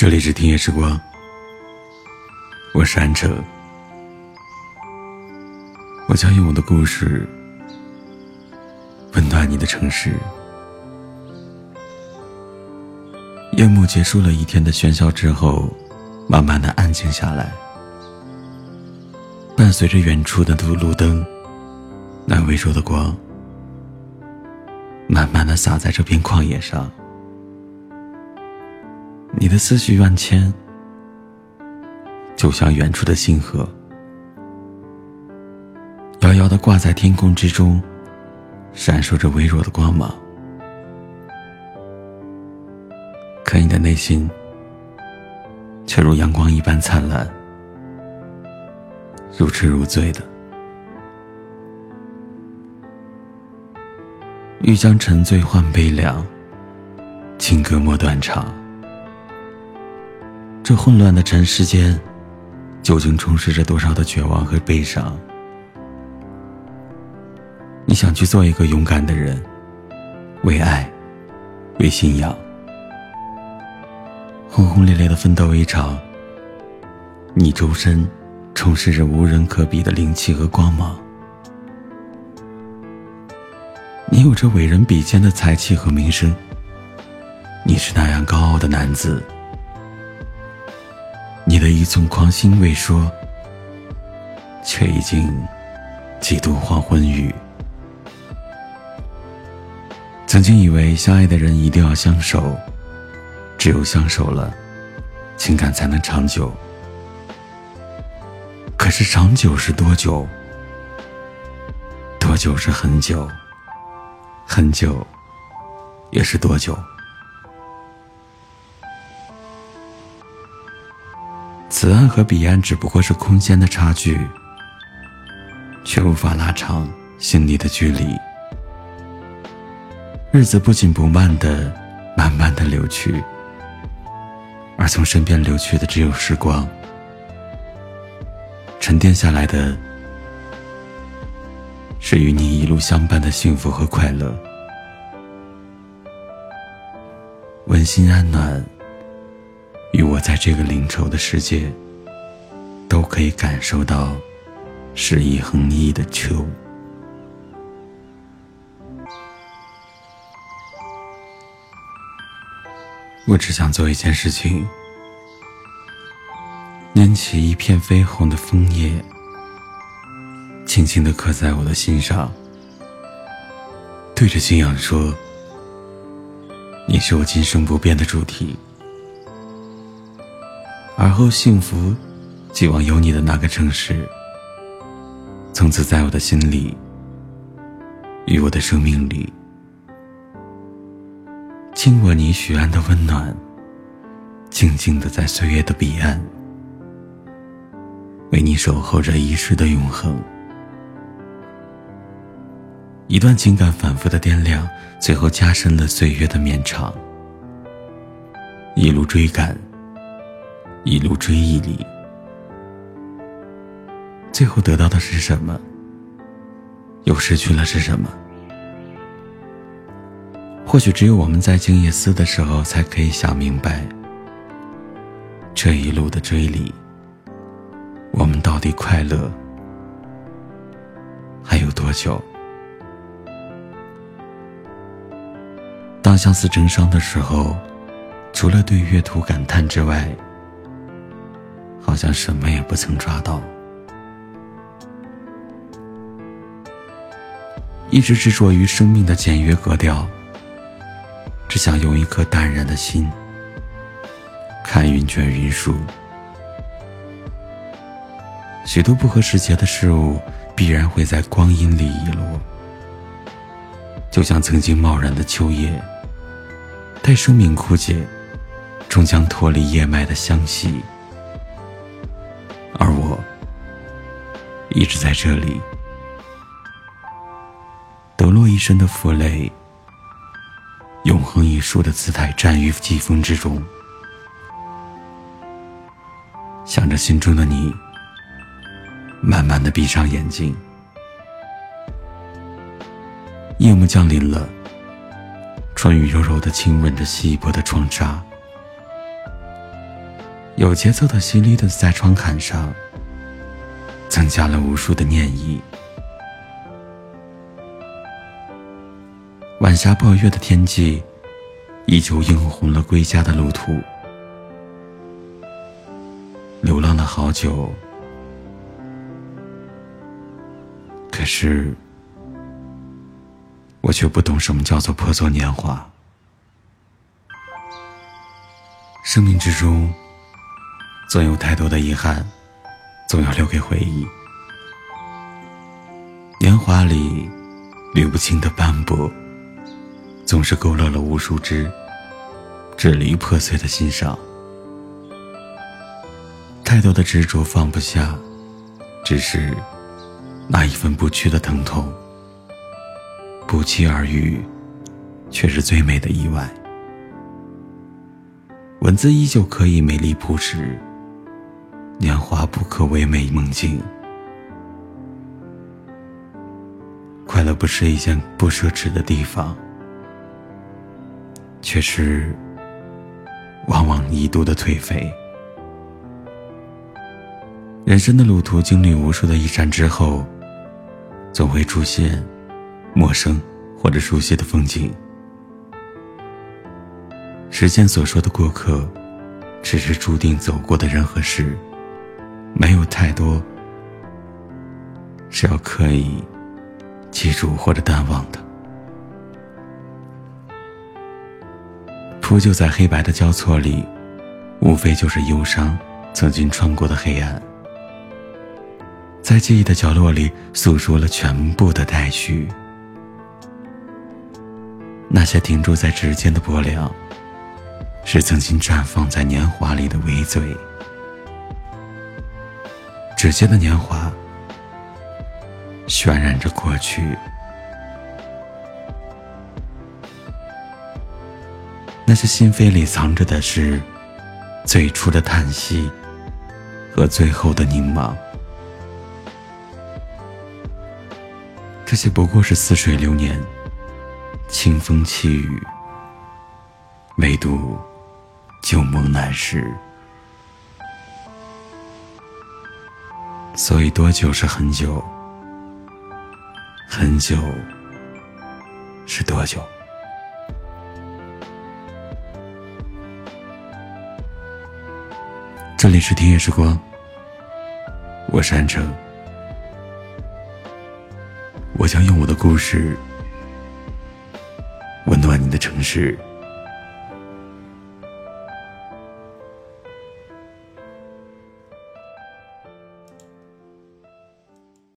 这里是听夜时光，我是安哲，我将用我的故事温暖你的城市。夜幕结束了一天的喧嚣之后，慢慢的安静下来，伴随着远处的路路灯那微弱的光，慢慢的洒在这片旷野上。你的思绪万千，就像远处的星河，遥遥的挂在天空之中，闪烁着微弱的光芒。可你的内心，却如阳光一般灿烂，如痴如醉的。欲将沉醉换悲凉，情歌莫断肠。这混乱的尘世间，究竟充斥着多少的绝望和悲伤？你想去做一个勇敢的人，为爱，为信仰，轰轰烈烈的奋斗一场。你周身充斥着无人可比的灵气和光芒，你有着伟人比肩的才气和名声，你是那样高傲的男子。你的一寸狂心未说，却已经几度黄昏雨。曾经以为相爱的人一定要相守，只有相守了，情感才能长久。可是长久是多久？多久是很久？很久也是多久？此岸和彼岸只不过是空间的差距，却无法拉长心里的距离。日子不紧不慢的慢慢的流去，而从身边流去的只有时光。沉淀下来的，是与你一路相伴的幸福和快乐，温馨安暖。与我在这个灵稠的世界，都可以感受到诗意横溢的秋。我只想做一件事情，拈起一片绯红的枫叶，轻轻的刻在我的心上，对着信仰说：“你是我今生不变的主题。”而后，幸福，寄望有你的那个城市，从此在我的心里，与我的生命里，经过你许安的温暖，静静的在岁月的彼岸，为你守候着一世的永恒。一段情感反复的掂量，最后加深了岁月的绵长，一路追赶。一路追忆里，最后得到的是什么？又失去了是什么？或许只有我们在静夜思的时候，才可以想明白，这一路的追忆，我们到底快乐还有多久？当相思成伤的时候，除了对月图感叹之外，好像什么也不曾抓到，一直执着于生命的简约格调，只想用一颗淡然的心看云卷云舒。许多不合时节的事物，必然会在光阴里遗落，就像曾经贸然的秋叶，待生命枯竭，终将脱离叶脉的香气。一直在这里，抖落一身的负累，永恒一树的姿态站于季风之中，想着心中的你，慢慢的闭上眼睛。夜幕降临了，春雨柔柔的亲吻着稀薄的窗纱，有节奏的、淅沥的在窗槛上增加了无数的念意。晚霞抱月的天际，依旧映红了归家的路途。流浪了好久，可是我却不懂什么叫做破作年华。生命之中，总有太多的遗憾，总要留给回忆。年华里捋不清的斑驳。总是勾勒了无数只支离破碎的心上，太多的执着放不下，只是那一份不屈的疼痛，不期而遇，却是最美的意外。文字依旧可以美丽朴实，年华不可唯美梦境。快乐不是一件不奢侈的地方。却是往往一度的颓废。人生的路途经历无数的一站之后，总会出现陌生或者熟悉的风景。时间所说的过客，只是注定走过的人和事，没有太多是要刻意记住或者淡忘的。铺就在黑白的交错里，无非就是忧伤曾经穿过的黑暗，在记忆的角落里诉说了全部的待续。那些停驻在指尖的薄凉，是曾经绽放在年华里的微醉。指尖的年华，渲染着过去。那些心扉里藏着的是最初的叹息和最后的凝望，这些不过是似水流年、清风细雨，唯独旧梦难释。所以，多久是很久？很久是多久？这里是听夜时光，我是安城，我将用我的故事温暖你的城市。